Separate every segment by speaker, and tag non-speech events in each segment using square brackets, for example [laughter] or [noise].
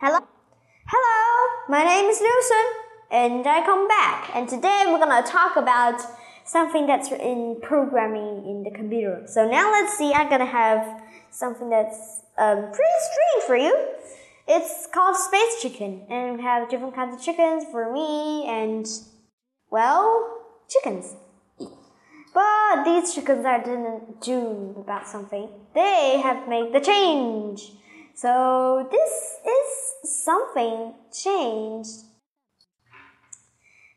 Speaker 1: Hello. Hello, my name is Lucian, and I come back. And today we're gonna talk about something that's in programming in the computer. So now let's see. I'm gonna have something that's um, pretty strange for you. It's called space chicken, and we have different kinds of chickens for me and well, chickens. But these chickens are didn't do about something. They have made the change. So this is something changed.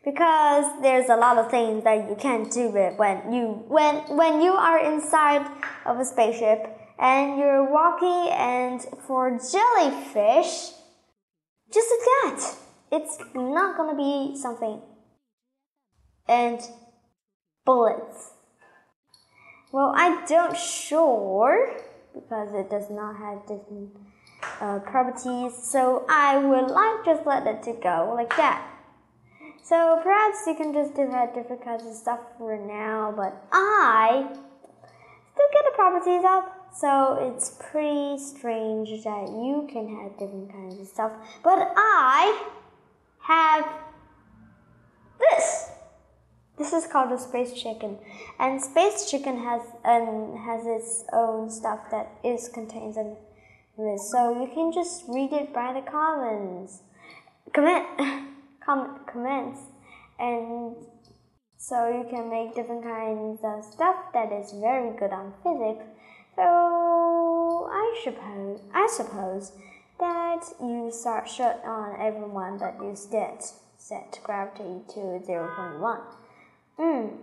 Speaker 1: Because there's a lot of things that you can't do it when you when when you are inside of a spaceship and you're walking and for jellyfish just that it's not gonna be something. And bullets. Well i don't sure because it does not have different uh, properties so i would like just let it to go like that so perhaps you can just do that different kinds of stuff for now, but I still get the properties up. So it's pretty strange that you can have different kinds of stuff, but I have this. This is called a space chicken, and space chicken has um, has its own stuff that is contains in. So you can just read it by the comments. Comment. [laughs] com comments and so you can make different kinds of stuff that is very good on physics so i suppose i suppose that you start shut on everyone that you set set gravity to 0.1 mm.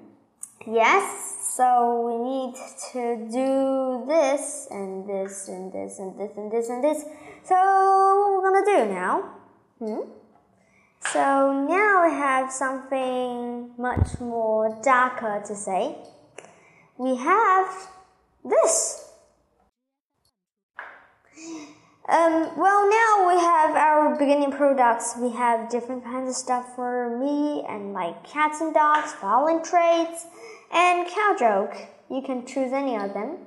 Speaker 1: yes so we need to do this and this and this and this and this and this so what we're gonna do now hmm? So now we have something much more darker to say. We have this. Um, well, now we have our beginning products. We have different kinds of stuff for me and like cats and dogs, violin traits, and cow joke. You can choose any of them.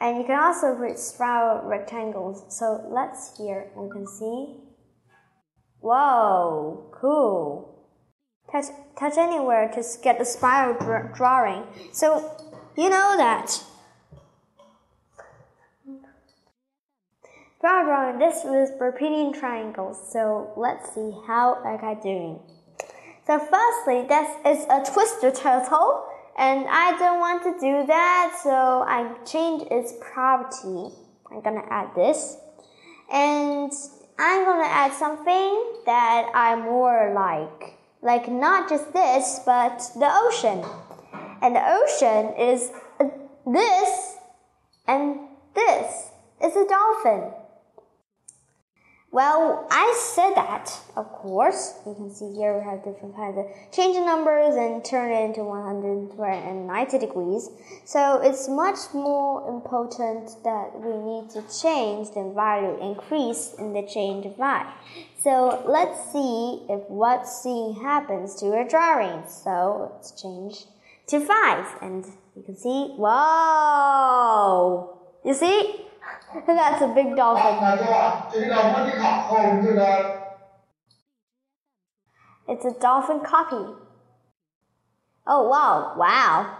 Speaker 1: And you can also spiral rectangles. So let's here, we can see Whoa, cool. Touch, touch anywhere to get a spiral dr drawing. So, you know that. Spiral drawing, this was repeating triangles. So, let's see how I got doing. So, firstly, this is a twister turtle. And I don't want to do that, so I change its property. I'm gonna add this. And I'm gonna add something that I more like. Like not just this, but the ocean. And the ocean is this and this. It's a dolphin. Well, I said that, of course. You can see here we have different kinds of change the numbers and turn it into 190 degrees. So it's much more important that we need to change the value increase in the change of y. So let's see if what's seeing happens to your drawing. So let's change to 5 and you can see, whoa! You see? [laughs] That's a big dolphin. It's a dolphin copy. Oh wow, wow.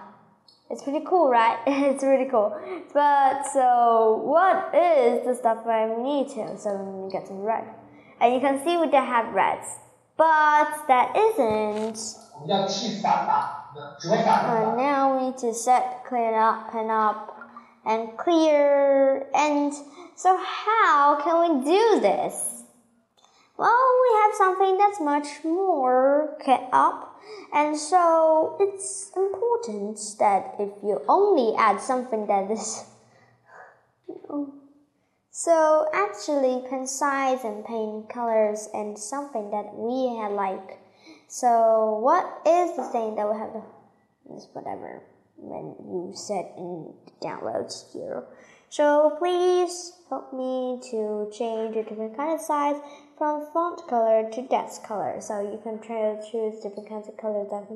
Speaker 1: It's pretty cool, right? [laughs] it's really cool. But so what is the stuff I need to? So let me get some red. And you can see we don't have reds. But that isn't. And now we need to set, clean up, pen up, and clear. And so, how can we do this? Well, we have something that's much more cut up, and so it's important that if you only add something that is [laughs] so actually size and paint colors and something that we like. So what is the thing that we have to whatever when you set in downloads here. So please help me to change a different kind of size from font color to text color. So you can try to choose different kinds of colors that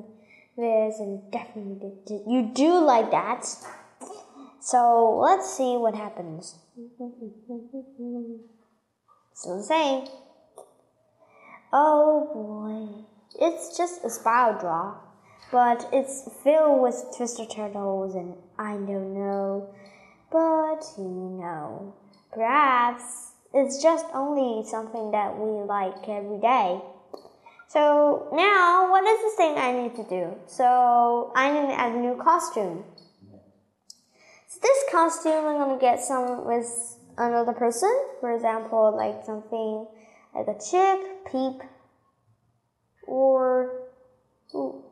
Speaker 1: this and definitely you do like that. So let's see what happens. Still the same. Oh boy. It's just a spiral draw, but it's filled with twister turtles and I don't know. But you know, perhaps it's just only something that we like every day. So now, what is the thing I need to do? So I need to add a new costume. So this costume, I'm gonna get some with another person. For example, like something like a chick, peep, or ooh,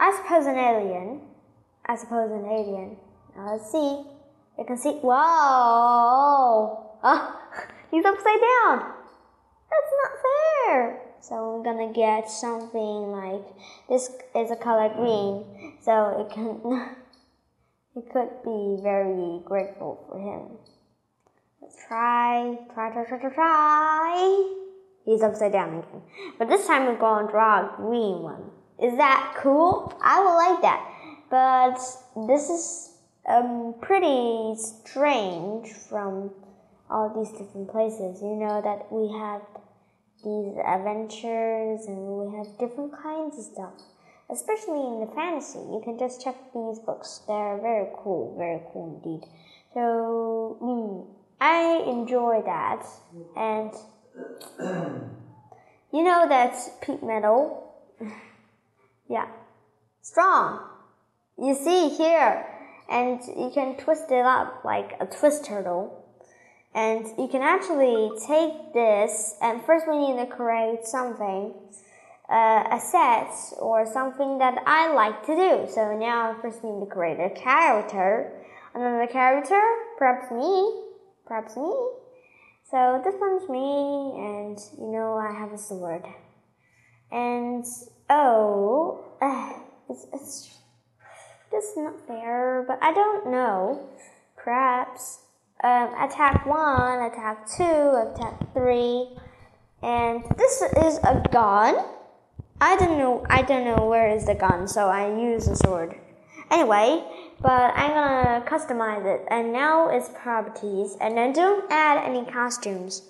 Speaker 1: I suppose an alien. I suppose an alien. Now let's see. You can see. Whoa! Ah, [laughs] he's upside down. That's not fair. So we're gonna get something like this is a color green, so it can [laughs] it could be very grateful for him. Let's try, try, try, try, try, try. He's upside down again. But this time we're to draw a green one. Is that cool? I would like that. But this is um, pretty strange from all these different places. You know that we have these adventures and we have different kinds of stuff. Especially in the fantasy, you can just check these books. They're very cool, very cool indeed. So, mm, I enjoy that. And [clears throat] you know that's peat metal? [laughs] yeah. Strong. You see here. And you can twist it up like a twist turtle. And you can actually take this, and first we need to create something, uh, a set or something that I like to do. So now I first need to create a character. Another character, perhaps me, perhaps me. So this one's me, and you know I have a sword. And oh, uh, it's, it's just not fair, but I don't know. Perhaps um, attack one, attack two, attack three, and this is a gun. I don't know. I don't know where is the gun, so I use a sword. Anyway, but I'm gonna customize it, and now it's properties, and then don't add any costumes.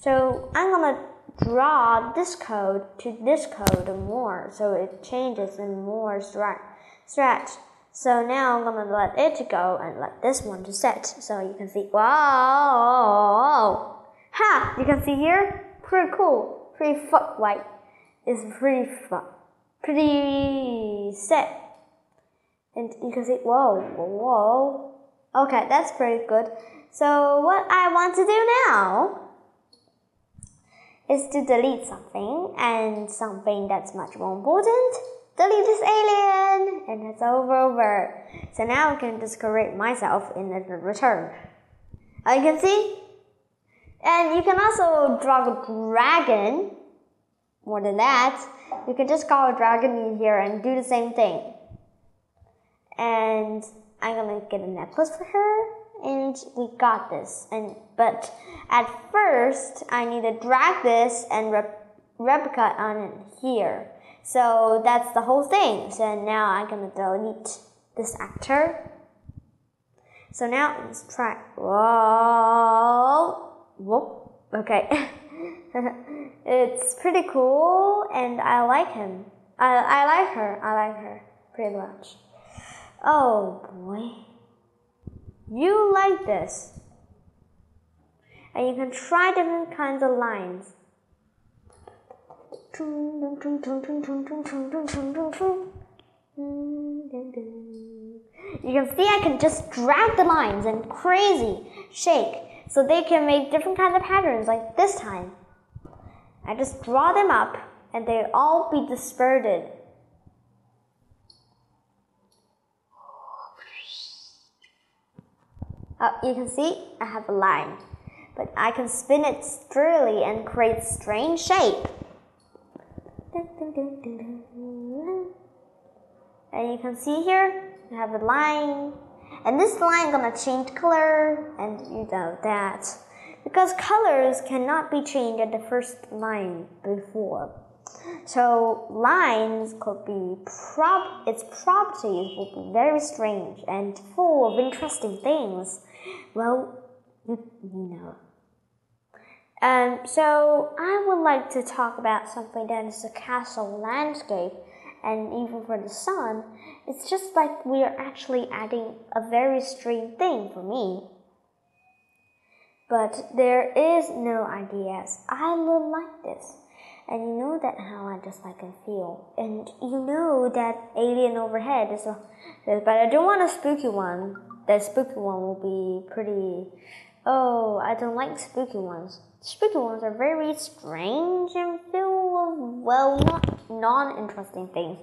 Speaker 1: So I'm gonna draw this code to this code more, so it changes in more stretch. So now I'm gonna let it go and let this one to set. So you can see, wow, ha! You can see here, pretty cool, pretty fuck white. It's pretty pretty set. And you can see, whoa, whoa, whoa. Okay, that's pretty good. So what I want to do now is to delete something and something that's much more important delete this alien, and it's over, over. So now I can just correct myself in the return. Uh, you can see? And you can also draw a dragon. More than that, you can just call a dragon in here and do the same thing. And I'm gonna get a necklace for her, and we got this. And but at first, I need to drag this and rep- replica on it here. So that's the whole thing. So now I'm gonna delete this actor. So now let's try. Whoa, whoop. Okay, [laughs] it's pretty cool, and I like him. I I like her. I like her pretty much. Oh boy, you like this, and you can try different kinds of lines. You can see I can just drag the lines and crazy shake so they can make different kinds of patterns like this time. I just draw them up and they all be dispersed. Uh, you can see I have a line, but I can spin it straight and create strange shape. And you can see here, you have a line. And this line gonna change color, and you know that. Because colors cannot be changed at the first line before. So lines could be prop its properties will be very strange and full of interesting things. Well, you, know. Um, so I would like to talk about something that is a castle landscape, and even for the sun, it's just like we are actually adding a very strange thing for me. But there is no ideas. I will like this. And you know that how I just like and feel. And you know that alien overhead is a, but I don't want a spooky one. That spooky one will be pretty. Oh, I don't like spooky ones. Spooky ones are very strange and full of well, not non-interesting things.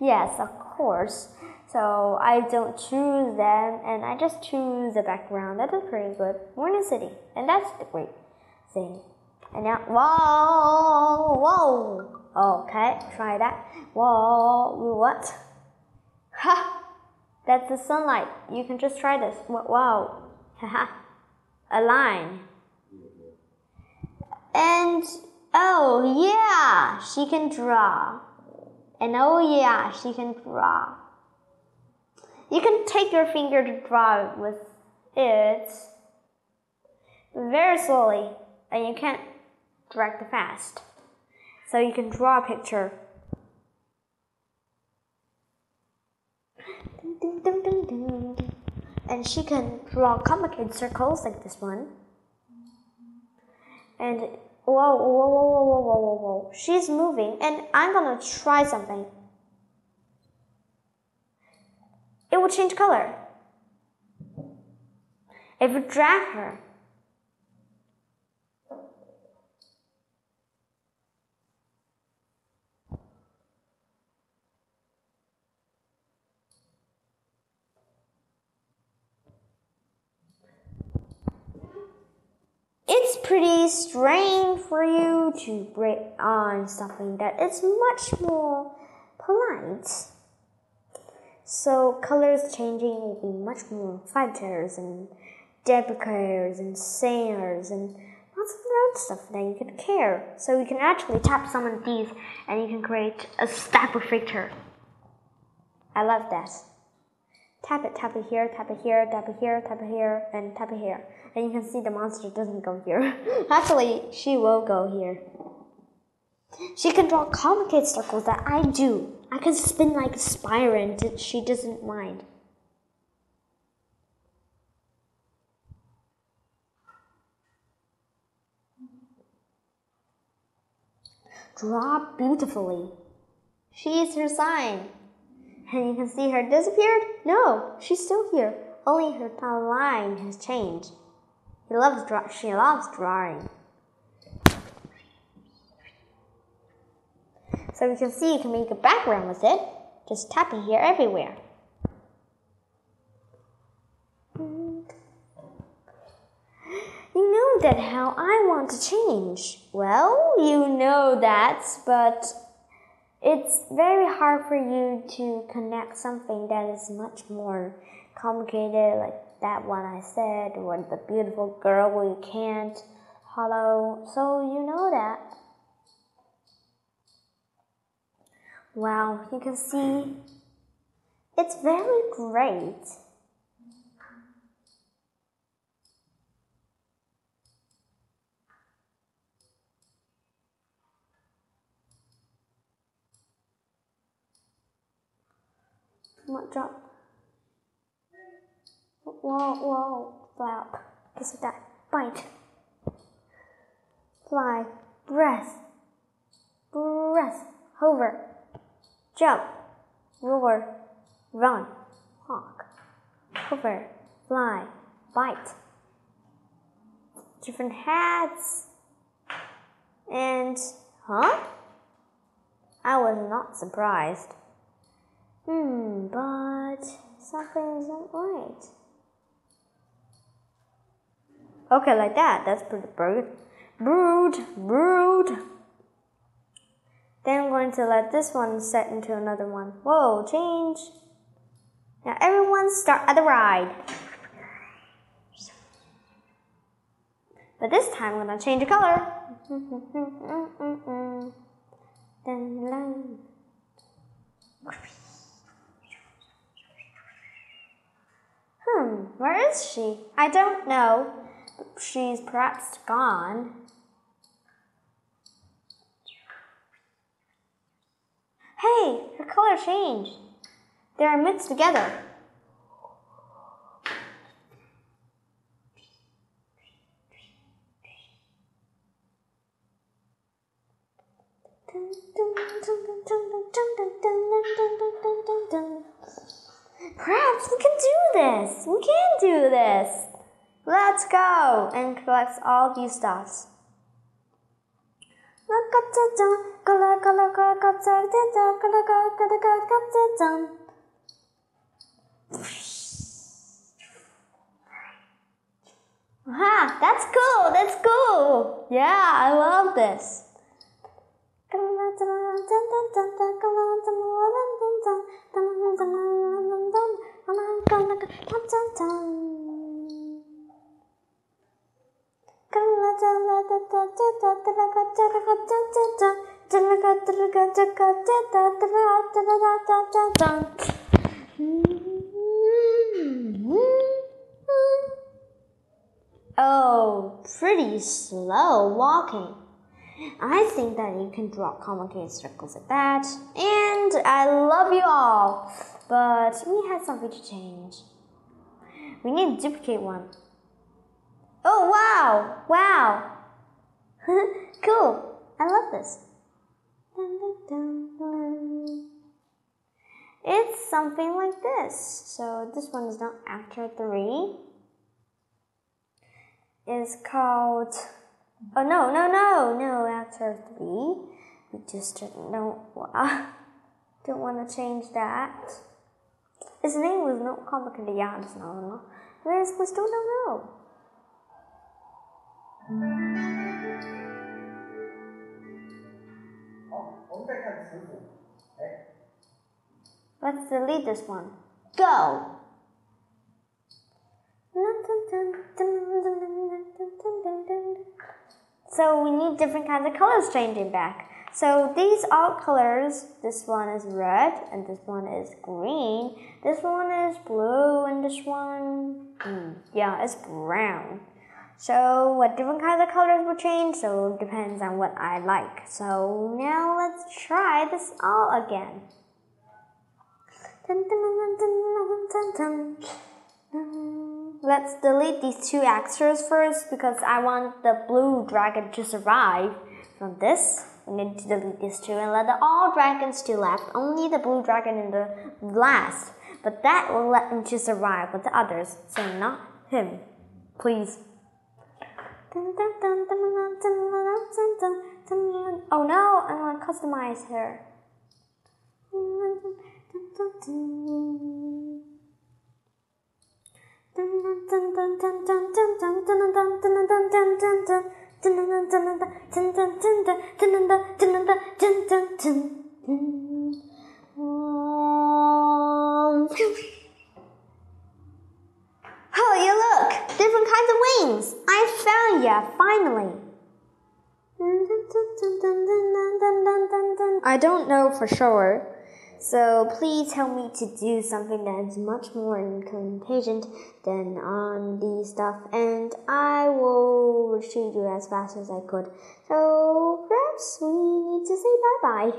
Speaker 1: Yes, of course. So I don't choose them and I just choose the background. That is pretty good. A city and that's the great thing. And now, whoa, whoa. Okay, try that. Whoa, what? Ha! That's the sunlight. You can just try this. Wow. Haha. A line. And oh yeah, she can draw. And oh yeah, she can draw. You can take your finger to draw with it very slowly, and you can't drag it fast. So you can draw a picture. And she can draw complicated circles like this one. And whoa, whoa, whoa, whoa, whoa, whoa, whoa. She's moving, and I'm gonna try something. it will change color. If you drag her, it's pretty strange for you to break on something that is much more polite. So colors changing will be much more fighters and debicators and singers and lots of other stuff that you can care. So you can actually tap some of these and you can create a stack of picture. I love that. Tap it, tap it here, tap it here, tap it here, tap it here, and tap it here. And you can see the monster doesn't go here. [laughs] actually, she will go here. She can draw complicated circles that I do. I can spin like a spiral and she doesn't mind. Draw beautifully. She is her sign. And you can see her disappeared? No, she's still here. Only her line has changed. He loves draw she loves drawing. So you can see you can make a background with it. Just tapping here everywhere. You know that how I want to change. Well, you know that, but it's very hard for you to connect something that is much more complicated, like that one I said, or the beautiful girl you can't hollow. So you know that. Wow, you can see it's very great. What? Whoa, whoa, flap. Kiss that. Bite. Fly. Breath. Breath. Hover jump, roar, run, hawk, hover, fly, bite. Different hats. And, huh? I was not surprised. Hmm, but something isn't right. Okay, like that. That's pretty brood. Brood, brood. Then I'm going to let this one set into another one. Whoa, change. Now everyone start at the ride. But this time I'm to change the color. [laughs] Hmm, where is she? I don't know she's perhaps gone. Hey, her color changed. They are mixed together. Perhaps we can do this. We can do this. Let's go and collect all these dots. Aha, that's cool, that's cool. Yeah, I love this. [laughs] Oh, pretty slow walking. I think that you can draw complicated circles like that. And I love you all. But we had something to change. We need to duplicate one. Oh, wow! Wow! [laughs] cool! I love this. It's something like this. So this one is not after three. It's called. Oh no no no no! After three, we just don't [laughs] don't want to change that. His name was not complicated. Yeah, it's not. We still don't know. Let's delete this one. Go! So we need different kinds of colors changing back. So these are colors. This one is red, and this one is green. This one is blue, and this one, hmm, yeah, it's brown. So what different kinds of colors will change? So depends on what I like. So now let's try this all again. Let's delete these two extras first because I want the blue dragon to survive from this. We need to delete these two and let the all dragons to left. Only the blue dragon in the last. But that will let him to survive with the others. So not him. Please. Oh no, I want to customize her. [laughs] you look! Different kinds of wings! I found ya, finally! I don't know for sure, so please help me to do something that is much more incontinent than on the stuff, and I will retrieve you as fast as I could. So perhaps we need to say bye bye.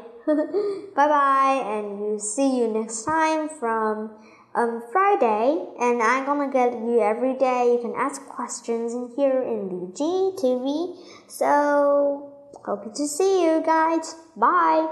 Speaker 1: bye bye, and you see you next time from on Friday, and I'm gonna get you every day. You can ask questions in here in the GTV. So, hope to see you guys. Bye.